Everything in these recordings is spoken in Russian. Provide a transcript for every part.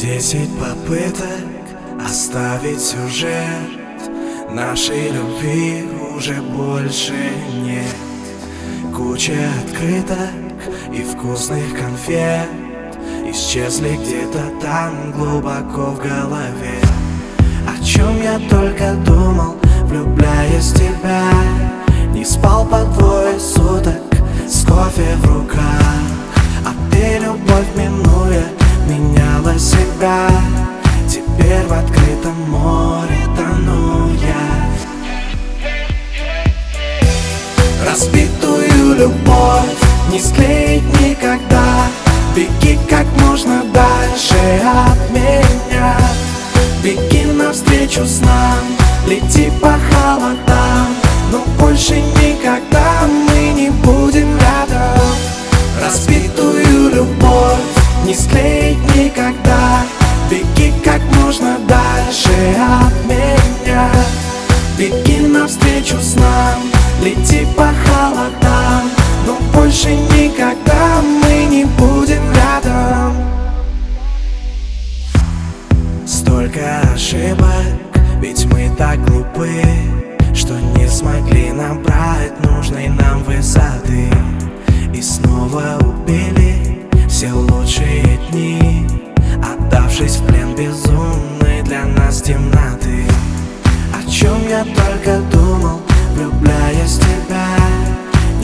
Десять попыток оставить сюжет. Нашей любви уже больше нет. Куча открыток и вкусных конфет Исчезли где-то там глубоко в голове. О чем я только думал, влюбляясь в тебя. Не спал по не склеить никогда. Беги как можно дальше от меня. Беги навстречу с нам, лети по холодам. Но больше никогда мы не будем рядом. Разбитую любовь не склеить никогда. Беги как можно дальше от меня. Беги навстречу с нам, лети по холодам больше никогда мы не будем рядом. Столько ошибок, ведь мы так глупы Что не смогли набрать нужной нам высоты. И снова убили все лучшие дни Отдавшись в плен безумной для нас темноты. О чем я только думал, влюбляясь в тебя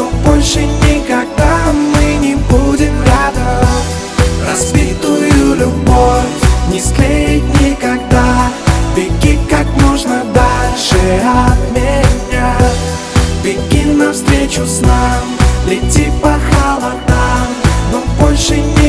Но больше никогда мы не будем рядом Разбитую любовь не склеить никогда. Беги как можно дальше от меня. Беги навстречу с нам, лети по холодам. Но больше не